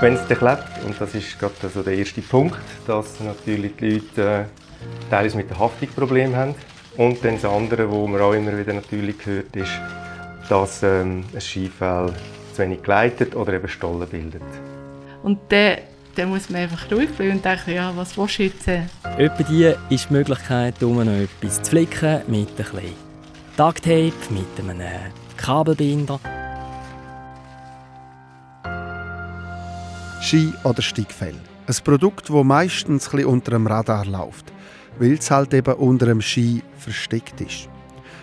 wenn es dann klebt, und das ist gerade also der erste Punkt, dass natürlich die Leute äh, teilweise mit dem Haftung Probleme haben. Und dann das andere, was man auch immer wieder natürlich hört, ist, dass ähm, ein Skifell zu wenig gleitet oder eben Stollen bildet. Und dann, dann muss man einfach ruhig bleiben und denken, ja, was willst du jetzt? Etwa die ist die Möglichkeit, um noch etwas zu flicken mit ein bisschen Ducktape, mit einem Kabelbinder. Ski oder Steigfell. Ein Produkt, das meistens ein unter dem Radar läuft, weil es halt eben unter dem Ski versteckt ist.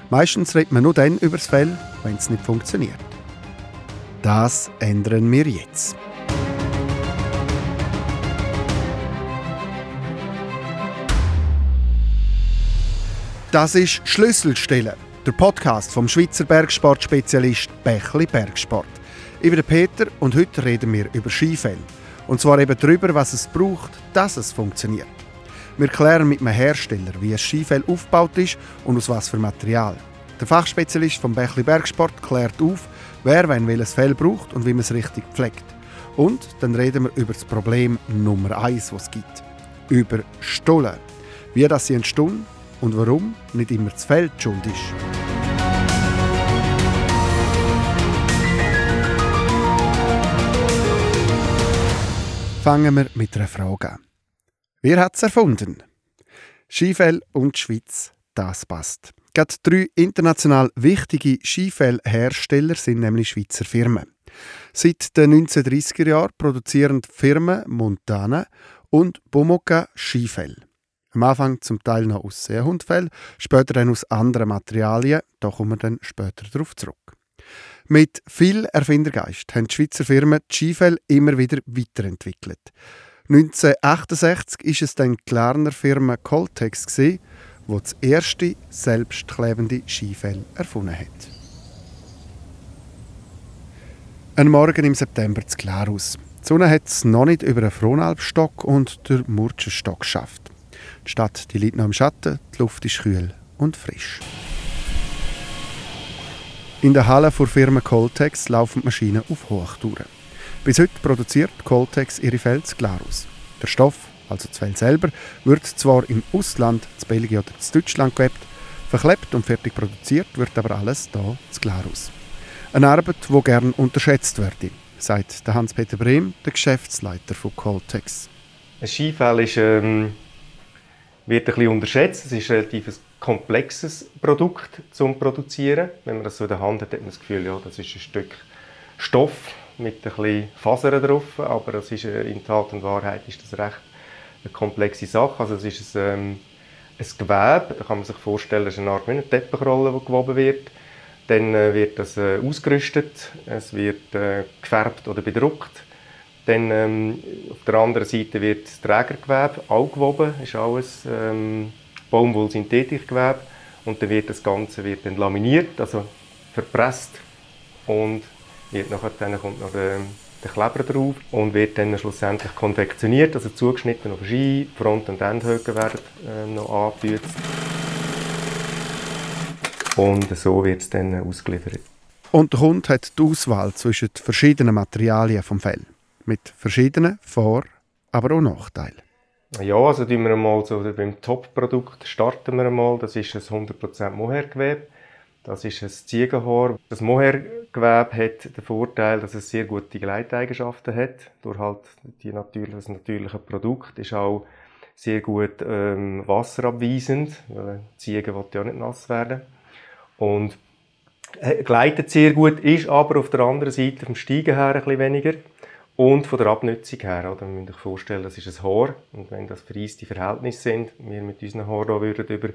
Meistens redet man nur dann über das Fell, wenn es nicht funktioniert. Das ändern wir jetzt. Das ist Schlüsselstelle, der Podcast vom Schweizer Bergsportspezialist Bächli Bergsport. Ich bin Peter und heute reden wir über Skifell. Und zwar eben darüber, was es braucht, dass es funktioniert. Wir klären mit einem Hersteller, wie ein Skifell aufgebaut ist und aus was für Material. Der Fachspezialist vom Bächli Bergsport klärt auf, wer wenn welches Fell braucht und wie man es richtig pflegt. Und dann reden wir über das Problem Nummer eins, das es gibt. Über Stollen. Wie das sie entstehen und warum nicht immer das Feld schuld ist. Fangen wir mit einer Frage an. Wer hat es erfunden? Skifell und Schweiz, das passt. Gerade drei international wichtige Skifellhersteller sind nämlich Schweizer Firmen. Seit den 1930er Jahren produzieren die Firmen Montana und Bomoka Skifell. Am Anfang zum Teil noch aus Seehundfell, später dann aus anderen Materialien, da kommen wir dann später darauf zurück. Mit viel Erfindergeist haben die Schweizer Firmen die Skifell immer wieder weiterentwickelt. 1968 ist es dann die Klarner Firma Coltex, die das erste selbstklebende Skifell erfunden hat. Ein Morgen im September zu Glarus. Die Sonne hat es noch nicht über den Frohnalbstock und den Murchenstock geschafft. Die Stadt die liegt noch im Schatten, die Luft ist kühl und frisch. In der Halle der Firma Coltex laufen die Maschinen auf Hochtouren. Bis heute produziert Coltex ihre Felle Glarus. Der Stoff, also das Fell selber, wird zwar im Ausland, in Belgien oder in Deutschland gewebt, verklebt und fertig produziert wird aber alles hier zu Glarus. Eine Arbeit, die gern unterschätzt wird, sagt Hans-Peter Brehm, der Geschäftsleiter von Coltex. Ein Skifell ist ähm, wird ein bisschen unterschätzt. Es ist ein relativ komplexes Produkt zum Produzieren. Wenn man das so in der Hand hat, hat man das Gefühl, ja, das ist ein Stück Stoff mit ein bisschen Fasern drauf, aber das ist äh, in Tat und Wahrheit ist das recht eine komplexe Sache. Also es ist ein, ähm, ein Gewebe, da kann man sich vorstellen, es ist eine Art wie eine Teppichrolle, die gewoben wird. Dann äh, wird das äh, ausgerüstet, es wird gefärbt oder bedruckt dann ähm, auf der anderen Seite wird das Trägergewebe auch gewoben, ist alles ähm, Baumwollsynthetikgewebe und dann wird das Ganze wird dann laminiert, also verpresst und wird nachher, dann kommt noch der, der Kleber drauf und wird dann schlussendlich konfektioniert, also zugeschnitten auf Ski, Front- und Endhöhe werden äh, noch angefügt. Und so wird es dann ausgeliefert. Und der Kunde hat die Auswahl zwischen verschiedenen Materialien vom Fell mit verschiedenen Vor-, aber auch Nachteilen. Ja, also wir mal so beim Top-Produkt starten wir mal. Das ist ein 100% Mohairgewebe. Das ist ein Ziegenhaar. Das Mohairgewebe hat den Vorteil, dass es sehr gute Gleiteigenschaften hat. Durch halt die natürlich, das natürliche Produkt ist auch sehr gut ähm, wasserabweisend. Weil Ziege will ja nicht nass werden. Und äh, gleitet sehr gut, ist aber auf der anderen Seite vom Steigen her ein bisschen weniger. Und von der Abnutzung her, oder? Man muss sich vorstellen, das ist ein Haar. Und wenn das vereiste Verhältnisse sind, wir mit unseren Haaren hier würden über,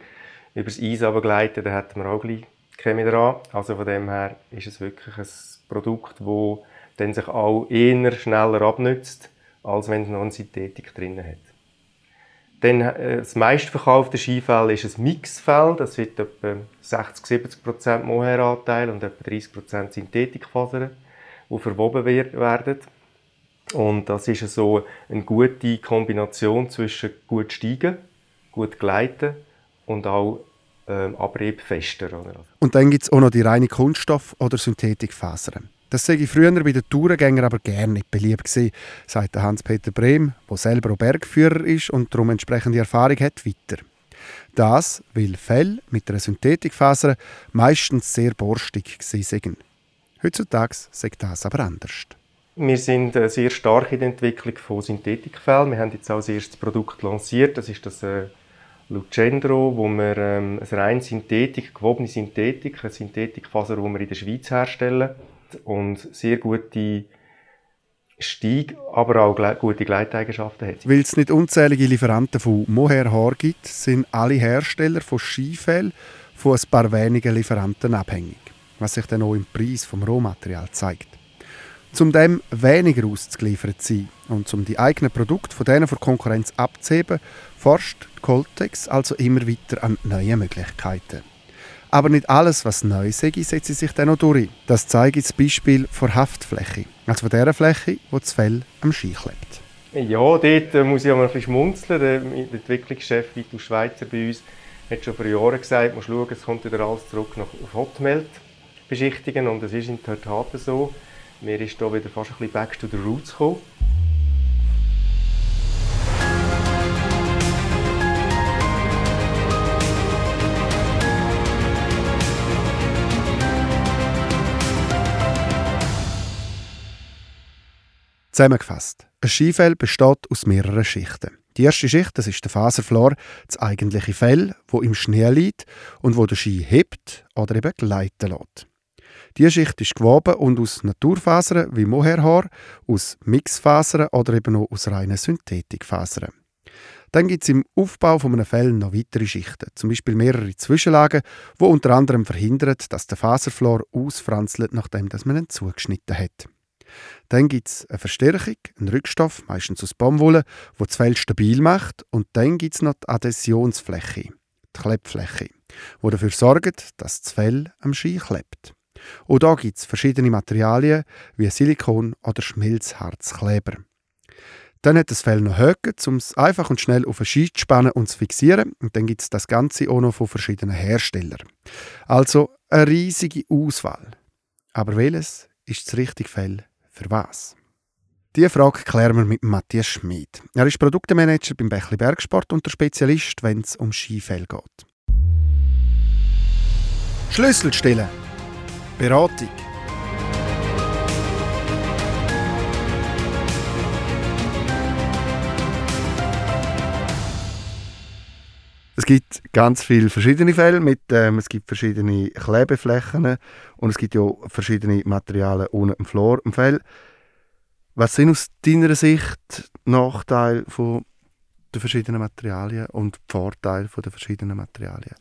über das Eis gleiten, dann hätten wir auch gleich Chemie dran. Also von dem her ist es wirklich ein Produkt, das dann sich auch eher schneller abnützt, als wenn es noch eine Synthetik drin hat. Dann, äh, das meistverkaufte Skifell ist ein Mixfell. Das wird etwa 60-70% Mohairanteil und etwa 30% Synthetikfasern, die verwoben werden. Und das ist so eine gute Kombination zwischen gut steigen, gut gleiten und auch ähm, Abrieb fester. Und dann gibt es auch noch die reine Kunststoff- oder Synthetikfasern. Das sei früher bei den Tourengängern aber gerne nicht beliebt gewesen, sagt Hans-Peter Brehm, der selber auch Bergführer ist und darum entsprechende Erfahrung hat, weiter. Das, weil Fell mit einer Synthetikfaser meistens sehr borstig sind. Heutzutage sagt das aber anders. Wir sind äh, sehr stark in der Entwicklung von Synthetikfällen. Wir haben jetzt auch das erste Produkt lanciert, das ist das äh, Lucendro, wo wir ähm, eine rein Synthetik, gewobene Synthetik, eine Synthetikfaser, die wir in der Schweiz herstellen und sehr gute Stieg, aber auch gute Gleiteigenschaften hat. Weil es nicht unzählige Lieferanten von Mohair Haar gibt, sind alle Hersteller von Skifell von ein paar wenigen Lieferanten abhängig, was sich dann auch im Preis vom Rohmaterial zeigt. Um dem weniger auszuliefert zu sein und um die eigenen Produkte von denen von Konkurrenz abzuheben, forscht Coltex also immer weiter an neuen Möglichkeiten. Aber nicht alles, was neu sei, setzt sich dann noch durch. Das zeigt das Beispiel von Haftfläche, also von der Fläche, wo das Fell am Ski klebt. Ja, dort äh, muss ich auch mal ein bisschen schmunzeln. Der, der Entwicklungschef Vitus Schweizer bei uns hat schon vor Jahren gesagt, man schauen, es kommt wieder alles zurück nach, Hotmelt beschichtigen und das ist in der Tat so. Mir ist hier wieder fast ein bisschen back to the roots gekommen. Zusammengefasst. Ein Skifell besteht aus mehreren Schichten. Die erste Schicht, das ist der Faserflor, das eigentliche Fell, wo im Schnee liegt und wo der Ski hebt oder eben gleiten lässt. Diese Schicht ist gewoben und aus Naturfasern wie Mohairhaar, aus Mixfasern oder eben auch aus reinen Synthetikfasern. Dann gibt es im Aufbau von einem Fell noch weitere Schichten, zum Beispiel mehrere Zwischenlagen, wo unter anderem verhindern, dass der Faserflor ausfranzelt, nachdem man ihn zugeschnitten hat. Dann gibt es eine Verstärkung, einen Rückstoff, meistens aus Baumwolle, wo das Fell stabil macht. Und dann gibt es noch die Adhäsionsfläche, die Klebfläche, die dafür sorgt, dass das Fell am Ski klebt. Und da gibt es verschiedene Materialien wie Silikon oder Schmelzharzkleber. Dann hat das Fell noch Höcke, um es einfach und schnell auf einen Ski zu spannen und zu fixieren. Und dann gibt es das Ganze auch noch von verschiedenen Herstellern. Also eine riesige Auswahl. Aber welches ist das richtige Fell für was? Diese Frage klären wir mit Matthias Schmid. Er ist Produktemanager beim Bächli Bergsport und der Spezialist, wenn es um Skifell geht. Schlüsselstellen. Beratung. Es gibt ganz viele verschiedene Fälle. Mit, ähm, es gibt verschiedene Klebeflächen und es gibt ja verschiedene Materialien unten im Flor im Fell. Was sind aus deiner Sicht Nachteile von den verschiedenen Materialien und Vorteile von den verschiedenen Materialien?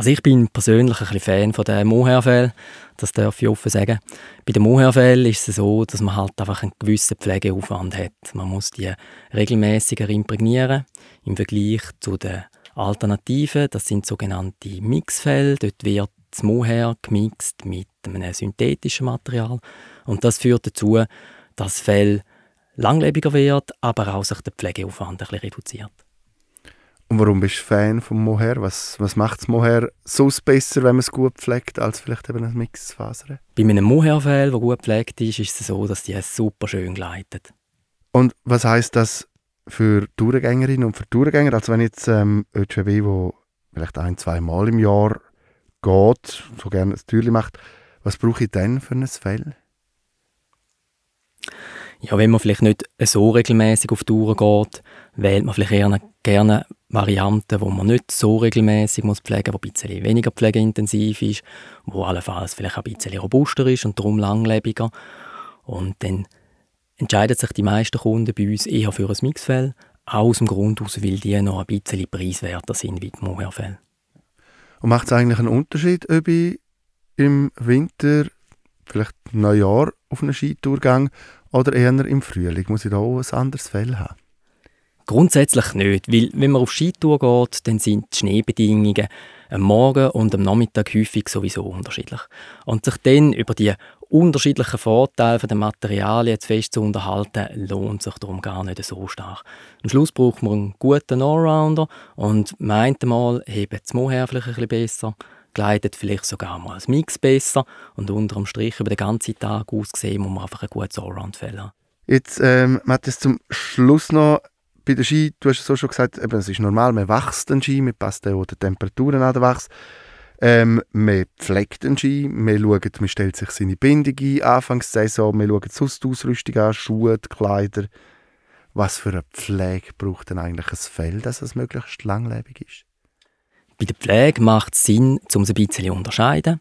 Also ich bin persönlich ein bisschen Fan von der Mohairfell, das darf ich offen sagen. Bei der Mohairfell ist es so, dass man halt einfach einen gewissen Pflegeaufwand hat. Man muss die regelmäßiger imprägnieren im Vergleich zu den Alternativen. Das sind sogenannte Mixfälle. Dort wird das Mohair gemixt mit einem synthetischen Material und das führt dazu, dass das Fell langlebiger wird, aber auch sich der Pflegeaufwand ein bisschen reduziert. Und warum bist du Fan vom Mohair? Was, was macht das Mohair so besser, wenn man es gut pflegt, als vielleicht eben ein Mixfaser? Bei einem Mohair-Fell, der gut gepflegt ist, ist es so, dass die super schön gleitet. Und was heißt das für Tourgängerinnen und für Tourgänger? Also wenn jetzt ähm, ÖTW, wo vielleicht ein, zwei Mal im Jahr geht, so gerne ein Türchen macht, was brauche ich dann für ein Fell? Ja, wenn man vielleicht nicht so regelmäßig auf Touren geht, wählt man vielleicht eher gerne Varianten, wo man nicht so regelmäßig muss pflegen die ein bisschen weniger pflegeintensiv ist, wo allenfalls vielleicht ein bisschen robuster ist und darum langlebiger. Und dann entscheiden sich die meisten Kunden bei uns eher für ein Mixfell, auch aus dem Grund aus, weil die noch ein bisschen preiswerter sind wie die Mohairfell. Und macht es eigentlich einen Unterschied, ob ich im Winter, vielleicht Neujahr, auf einen Skitourgang oder eher im Frühling? Muss ich da auch ein anderes Fell haben? Grundsätzlich nicht, weil wenn man auf Skitour geht, dann sind die Schneebedingungen am Morgen und am Nachmittag häufig sowieso unterschiedlich. Und sich dann über die unterschiedlichen Vorteile der Materialien zu fest zu unterhalten, lohnt sich darum gar nicht so stark. Am Schluss braucht man einen guten Allrounder und meint mal, hebt das Mohair vielleicht ein bisschen besser, gleitet vielleicht sogar mal ein Mix besser und unterm Strich über den ganzen Tag ausgesehen muss man einfach ein gutes Allround-Fell haben. Jetzt, ähm, Matthias, zum Schluss noch bei der Ski, du hast es auch schon gesagt, eben, es ist normal, man wächst den Ski, man passt auch den Temperaturen an den Wachs. Ähm, man pflegt den Ski, man, schaut, man stellt sich seine Bindung ein, Anfangssaison, man schaut sonst die Ausrüstung an, Schuhe, Kleider. Was für eine Pflege braucht denn eigentlich ein Fell, dass es möglichst langlebig ist? Bei der Pflege macht es Sinn, um es ein bisschen zu unterscheiden.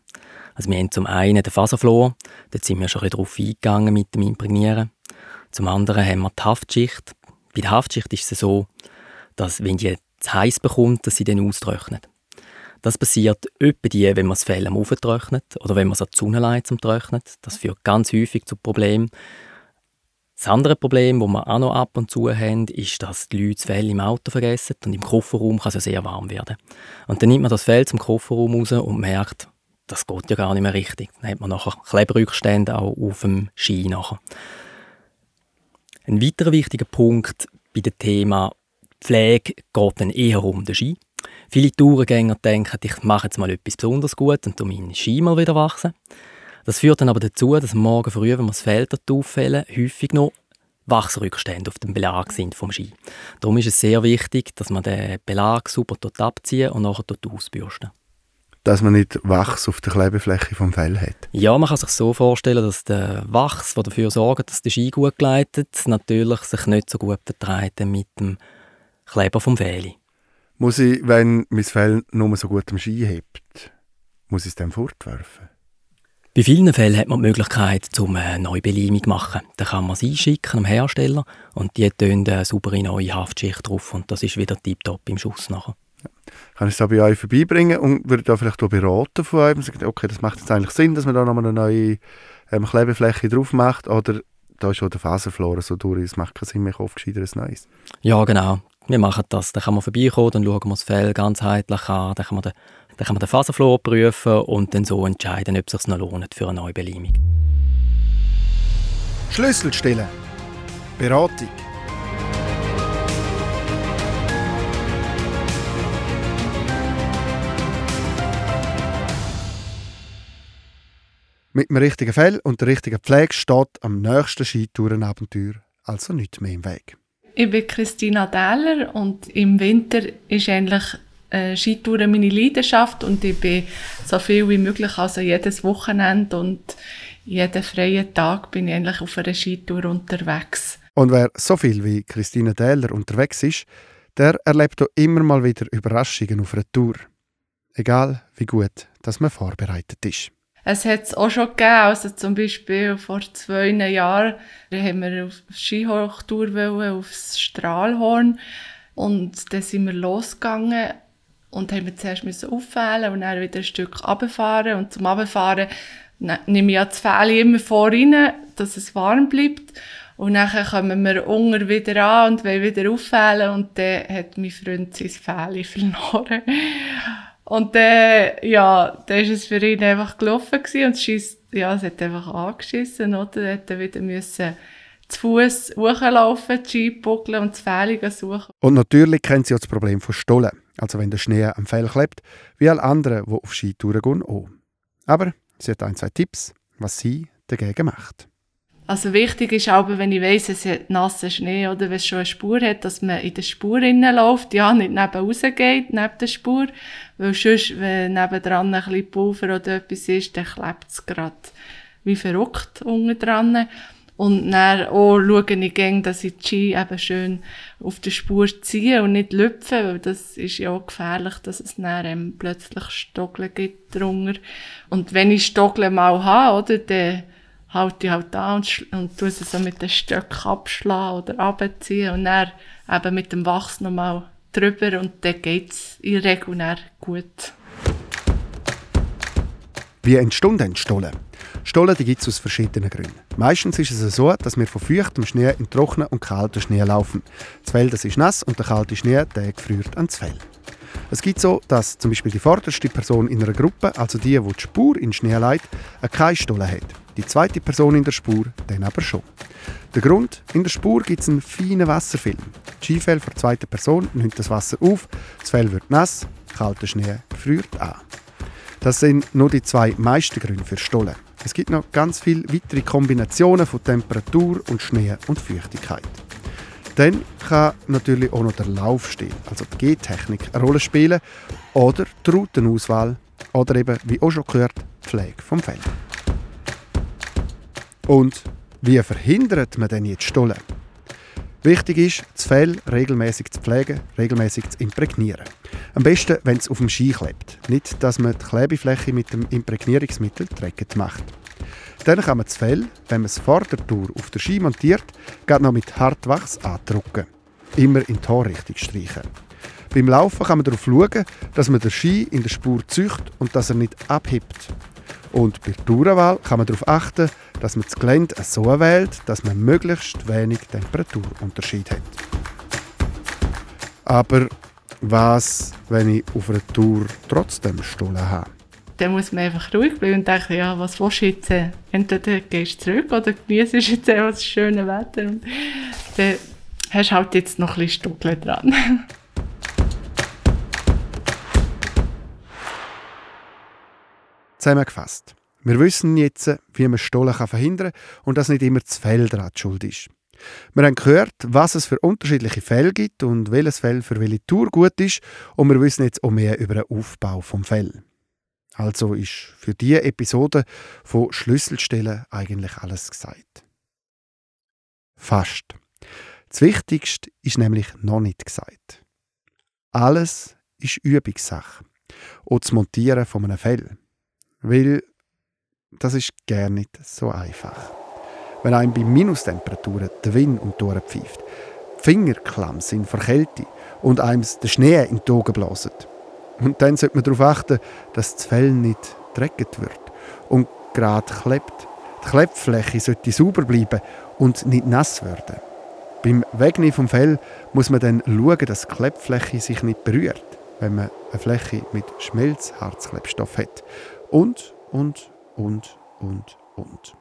Also wir haben zum einen den Faserflor, dort sind wir schon ein bisschen drauf eingegangen mit dem Imprägnieren. Zum anderen haben wir die Haftschicht. Bei der Haftschicht ist es so, dass wenn die zu heiß bekommt, dass sie dann austrocknet. Das passiert etwa die, wenn man das Fell am trocknet oder wenn man es an die Sonne leitet zum Trocknen. Das führt ganz häufig zu Problemen. Das andere Problem, das wir auch noch ab und zu haben, ist, dass die Leute das Fell im Auto vergessen und im Kofferraum kann es ja sehr warm werden. Und dann nimmt man das Fell zum Kofferraum raus und merkt, das geht ja gar nicht mehr richtig. Dann hat man nachher Kleberückstände auch auf dem Ski nachher. Ein weiterer wichtiger Punkt bei dem Thema Pflege geht dann eher um den Ski. Viele Tourengänger denken, ich mache jetzt mal etwas besonders gut und meine Ski mal wieder wachsen. Das führt dann aber dazu, dass Morgen früh, wenn wir das Feld auffällen, häufig noch Wachsrückstände auf dem Belag sind vom Ski. Darum ist es sehr wichtig, dass man den Belag super dort abziehen und nachher dort ausbürsten dass man nicht Wachs auf der Klebefläche vom Fell hat? Ja, man kann sich so vorstellen, dass der Wachs, der dafür sorgt, dass der Ski gut gleitet, natürlich sich nicht so gut vertreibt mit dem Kleber vom Fell. Muss ich, wenn mein Fell nur so gut am Ski hebt, muss ich es dann fortwerfen? Bei vielen Fällen hat man die Möglichkeit, zum eine Neubelimung zu machen. Dann kann man es einschicken am Hersteller und die tun eine saubere neue Haftschicht drauf und das ist wieder tiptop im Schuss nachher kann ich es da bei euch vorbeibringen und würde da vielleicht auch beraten von euch und sagen, okay, das macht jetzt eigentlich Sinn, dass man da nochmal eine neue ähm, Klebefläche drauf macht oder da ist schon der Faserflora so durch, es macht keinen Sinn mehr, auf gescheiteres Neues. Ja, genau. Wir machen das. Dann kann man vorbeikommen, dann schauen wir das Fell ganzheitlich an, dann kann man den, dann kann man den Faserflor prüfen und dann so entscheiden, ob es sich noch lohnt für eine neue Belimung. Schlüsselstelle. Beratung. Mit dem richtigen Fell und der richtigen Pflege steht am nächsten Skitourenabenteuer also nicht mehr im Weg. Ich bin Christina Dähler und im Winter ist eigentlich äh, Skitouren meine Leidenschaft und ich bin so viel wie möglich, also jedes Wochenende und jeden freien Tag bin ich eigentlich auf einer Skitour unterwegs. Und wer so viel wie Christina Dähler unterwegs ist, der erlebt auch immer mal wieder Überraschungen auf einer Tour. Egal wie gut, dass man vorbereitet ist. Es hat es auch schon gegeben, also zum Beispiel vor zwei Jahren haben wir auf Skihochtour aufs Strahlhorn und dann sind wir losgegangen und haben zuerst müssen auffällen und dann wieder ein Stück runterfahren und zum Runterfahren nehme ich ja das Fell immer vor rein, dass es warm bleibt und dann kommen wir unten wieder an und wollen wieder auffällen und dann hat mein Freund sein Fell verloren. Und dann, ja, dann ist es für ihn einfach gelaufen und es ja, es hat einfach angeschissen, oder? Er hat wieder müssen zu Fuß hochlaufen, die Ski buckeln und das Fählige suchen. Und natürlich kennt sie auch das Problem von Stollen. Also wenn der Schnee am Fell klebt, wie alle anderen, die auf Skitouren gehen, auch. Aber sie hat ein, zwei Tipps, was sie dagegen macht. Also wichtig ist aber, wenn ich weiss, es hat nassen Schnee oder wenn es schon eine Spur hat, dass man in der Spur läuft, ja, nicht neben rausgeht, neben der Spur, weil sonst, wenn nebendran ein bisschen Pulver oder etwas ist, dann klebt es gerade wie verrückt unten dran. Und dann auch schaue ich gerne, dass ich die Ski eben schön auf der Spur ziehe und nicht lüpfe, weil das ist ja auch gefährlich, dass es dann plötzlich Stockeln gibt drunter. Und wenn ich Stockeln mal habe, oder, dann halte ich halt an und, und tue sie so mit den Stöcken abschlagen oder abziehen und dann eben mit dem Wachs nochmal drüber und dann geht es in der Regel gut. Wie entstehen denn Stollen? Stollen gibt es aus verschiedenen Gründen. Meistens ist es so, dass wir von feuchtem Schnee in trockenen und kalten Schnee laufen. Das Fell das ist nass und der kalte Schnee der gefriert ans Fell. Es gibt so, dass zum Beispiel die vorderste Person in einer Gruppe, also die, die die Spur in Schnee leitet, keine Stollen hat. Die zweite Person in der Spur dann aber schon. Der Grund, in der Spur gibt es einen feinen Wasserfilm. Die Skifell der zweiten Person nimmt das Wasser auf, das Fell wird nass, kalter Schnee friert an. Das sind nur die zwei meisten Gründe für Stollen. Es gibt noch ganz viele weitere Kombinationen von Temperatur und Schnee und Feuchtigkeit. Dann kann natürlich auch noch der Laufstil, also die G-Technik, eine Rolle spielen oder die Routenauswahl oder eben, wie auch schon gehört, die Pflege vom Fell. Und wie verhindert man denn jetzt Stollen? Wichtig ist, das Fell regelmäßig zu pflegen, regelmäßig zu imprägnieren. Am besten, wenn es auf dem Ski klebt. Nicht, dass man die Klebefläche mit dem Imprägnierungsmittel dreckig macht. Dann kann man das Fell, wenn man es vor der Tour auf der Ski montiert, gerade noch mit Hartwachs andrucken. Immer in die Torrichtung streichen. Beim Laufen kann man darauf schauen, dass man den Ski in der Spur zücht und dass er nicht abhebt. Und bei der Tourenwahl kann man darauf achten, dass man das Gelände so wählt, dass man möglichst wenig Temperaturunterschied hat. Aber was, wenn ich auf einer Tour trotzdem Stollen habe? Dann muss man einfach ruhig bleiben und denken, ja, was willst du jetzt? Entweder gehst du zurück oder genießt jetzt das schöne Wetter. Und dann hast du halt jetzt noch ein bisschen Stuckel dran. Zusammengefasst. Wir wissen jetzt, wie man Stollen verhindern kann und dass nicht immer das Fell daran schuld ist. Wir haben gehört, was es für unterschiedliche Fell gibt und welches Fell für welche Tour gut ist und wir wissen jetzt auch mehr über den Aufbau vom Fell. Also ist für diese Episode von Schlüsselstellen eigentlich alles gesagt. Fast. Das Wichtigste ist nämlich noch nicht gesagt. Alles ist Übungssache. Auch das Montieren von einem Fell. Weil das ist gar nicht so einfach. Wenn einem bei Minustemperaturen der Wind um die Ohren pfeift, die Finger klamm sind vor Kälte und einem der Schnee in die Augen blasen. Und dann sollte man darauf achten, dass das Fell nicht dreckig wird und gerade klebt. Die Klebfläche sollte sauber bleiben und nicht nass werden. Beim Wegnehmen vom Fell muss man dann schauen, dass die Klebfläche sich nicht berührt, wenn man eine Fläche mit Schmelzharzklebstoff hat. Und, und, und, und, und.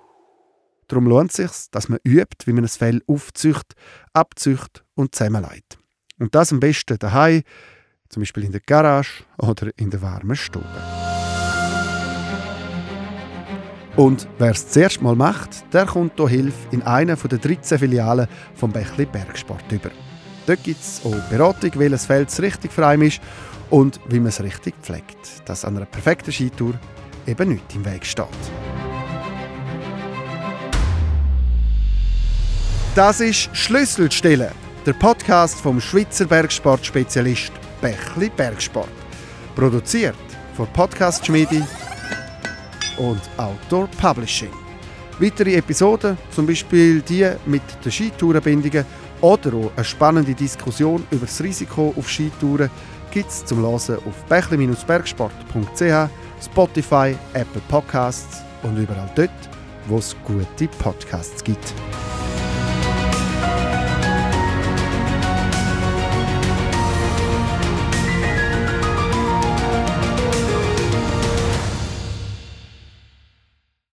Darum lohnt es sich, dass man übt, wie man das Fell aufzücht, abzücht und zusammenlegt. Und das am besten daheim, zum Beispiel in der Garage oder in der warmen Stube. Und wer es zuerst mal macht, der kommt hier Hilfe in einer der 13 Filialen vom Bächli Bergsport über. Dort gibt es auch Beratung, welches Feld richtig für einen ist und wie man es richtig pflegt, dass an einer perfekten Skitour eben nicht im Weg steht. Das ist Schlüsselstelle, der Podcast vom Schweizer Bergsportspezialist Bächli Bergsport. Produziert von Podcast Schmiedi und Outdoor Publishing. Weitere Episoden, zum Beispiel die mit den Skitourenbindungen oder auch eine spannende Diskussion über das Risiko auf Skitouren, gibt es zum Hören auf bächli-bergsport.ch Spotify, Apple Podcasts und überall dort, wo es gute Podcasts gibt.